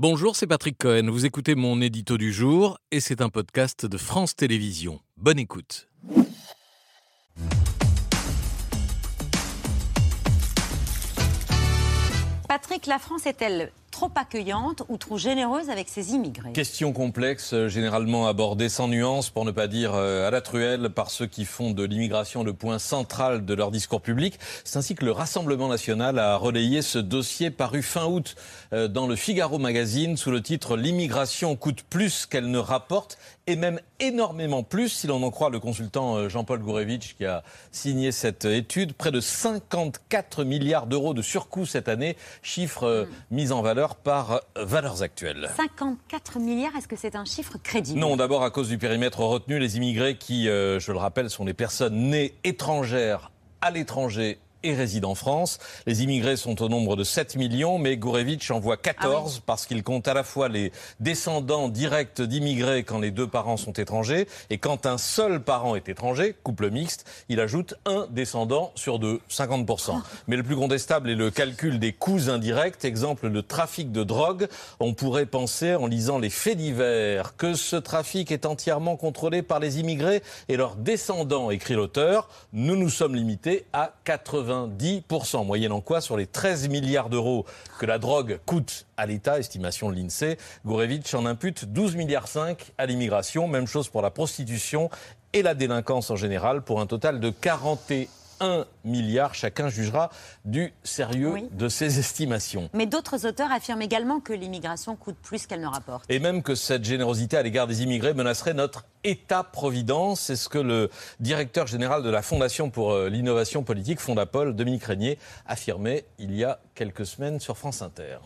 Bonjour, c'est Patrick Cohen. Vous écoutez mon édito du jour et c'est un podcast de France Télévisions. Bonne écoute. Patrick, la France est-elle trop accueillante ou trop généreuse avec ses immigrés Question complexe, euh, généralement abordée sans nuance, pour ne pas dire euh, à la truelle, par ceux qui font de l'immigration le point central de leur discours public. C'est ainsi que le Rassemblement national a relayé ce dossier paru fin août euh, dans le Figaro magazine sous le titre L'immigration coûte plus qu'elle ne rapporte et même énormément plus, si l'on en croit le consultant Jean-Paul Gourevitch qui a signé cette étude. Près de 54 milliards d'euros de surcoût cette année, chiffre mm. mis en valeur par Valeurs Actuelles. 54 milliards, est-ce que c'est un chiffre crédible? Non, d'abord à cause du périmètre retenu, les immigrés qui, euh, je le rappelle, sont les personnes nées étrangères à l'étranger et résident en France. Les immigrés sont au nombre de 7 millions, mais Gourevitch en voit 14 ah parce qu'il compte à la fois les descendants directs d'immigrés quand les deux parents sont étrangers et quand un seul parent est étranger, couple mixte, il ajoute un descendant sur deux, 50%. Ah. Mais le plus contestable est le calcul des coûts indirects. Exemple, le trafic de drogue. On pourrait penser, en lisant les faits divers, que ce trafic est entièrement contrôlé par les immigrés et leurs descendants, écrit l'auteur. Nous nous sommes limités à 80 90%, moyennant quoi sur les 13 milliards d'euros que la drogue coûte à l'État, estimation de l'INSEE, Gourevitch en impute 12 milliards 5 à l'immigration, même chose pour la prostitution et la délinquance en général, pour un total de 41 1 milliard. Chacun jugera du sérieux de ces estimations. Mais d'autres auteurs affirment également que l'immigration coûte plus qu'elle ne rapporte. Et même que cette générosité à l'égard des immigrés menacerait notre État-providence. C'est ce que le directeur général de la Fondation pour euh, l'innovation politique, Fondapol, Dominique Régnier, affirmait il y a quelques semaines sur France Inter.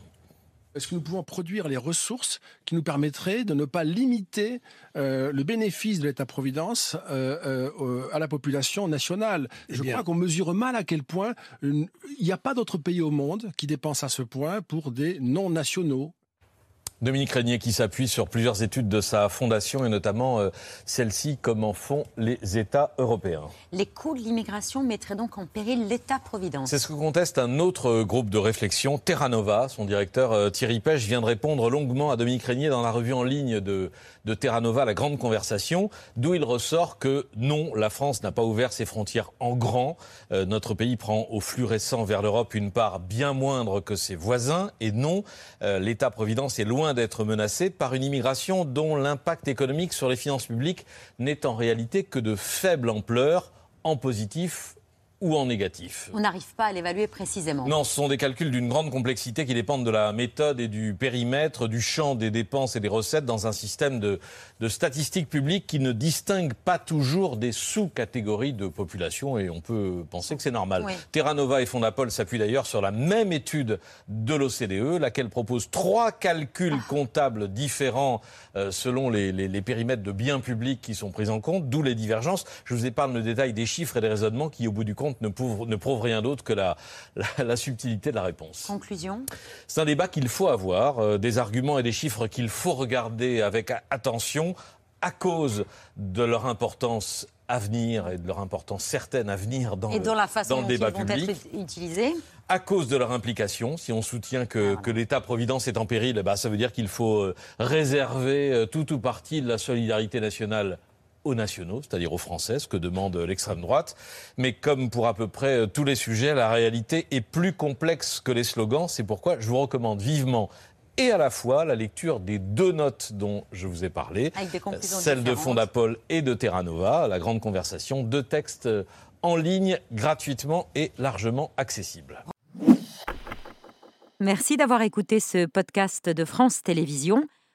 Est-ce que nous pouvons produire les ressources qui nous permettraient de ne pas limiter euh, le bénéfice de l'État-providence euh, euh, à la population nationale? Eh Je crois qu'on mesure mal à quel point il n'y a pas d'autre pays au monde qui dépense à ce point pour des non-nationaux Dominique Régnier qui s'appuie sur plusieurs études de sa fondation et notamment euh, celle-ci, comment font les États européens. Les coûts de l'immigration mettraient donc en péril l'État-providence. C'est ce que conteste un autre euh, groupe de réflexion, Terra Nova. Son directeur euh, Thierry Pêche vient de répondre longuement à Dominique Régnier dans la revue en ligne de, de Terra Nova, La Grande Conversation, d'où il ressort que non, la France n'a pas ouvert ses frontières en grand. notre pays prend au flux récent vers l'Europe une part bien moindre que ses voisins et non, l'État-providence est loin d'être menacé par une immigration dont l'impact économique sur les finances publiques n'est en réalité que de faible ampleur, en positif ou en négatif On n'arrive pas à l'évaluer précisément. Non, ce sont des calculs d'une grande complexité qui dépendent de la méthode et du périmètre, du champ des dépenses et des recettes dans un système de, statistiques publiques qui ne distingue pas toujours des sous-catégories de population et on peut penser que c'est normal. Terra Nova et Fondapol s'appuient d'ailleurs sur la même étude de l'OCDE, laquelle propose trois calculs ah. comptables différents euh, selon les, périmètres de biens publics qui sont pris en compte, d'où les divergences. Je vous épargne le détail des chiffres et des raisonnements qui, au bout du compte, ne prouve, ne prouve rien d'autre que la, la, subtilité de la réponse. Conclusion C'est un débat qu'il faut avoir, euh, des arguments et des chiffres qu'il faut regarder avec attention à cause de leur importance à venir et de leur importance certaine à venir dans, et le, la façon dans le débat vont public. Être utilisés. À cause de leur implication, si on soutient que, que l'État-providence est en péril, bah, ça veut dire qu'il faut euh, réserver euh, tout ou partie de la solidarité nationale aux nationaux, c'est-à-dire aux Français, ce que demande l'extrême droite. Mais comme pour à peu près euh, tous les sujets, la réalité est plus complexe que les slogans. C'est pourquoi je vous recommande vivement et à la fois la lecture des deux notes dont je vous ai parlé, celle de Fondapol et de Terra Nova, la grande conversation, deux textes euh, en ligne gratuitement et largement accessibles. Merci d'avoir écouté ce podcast de France Télévisions.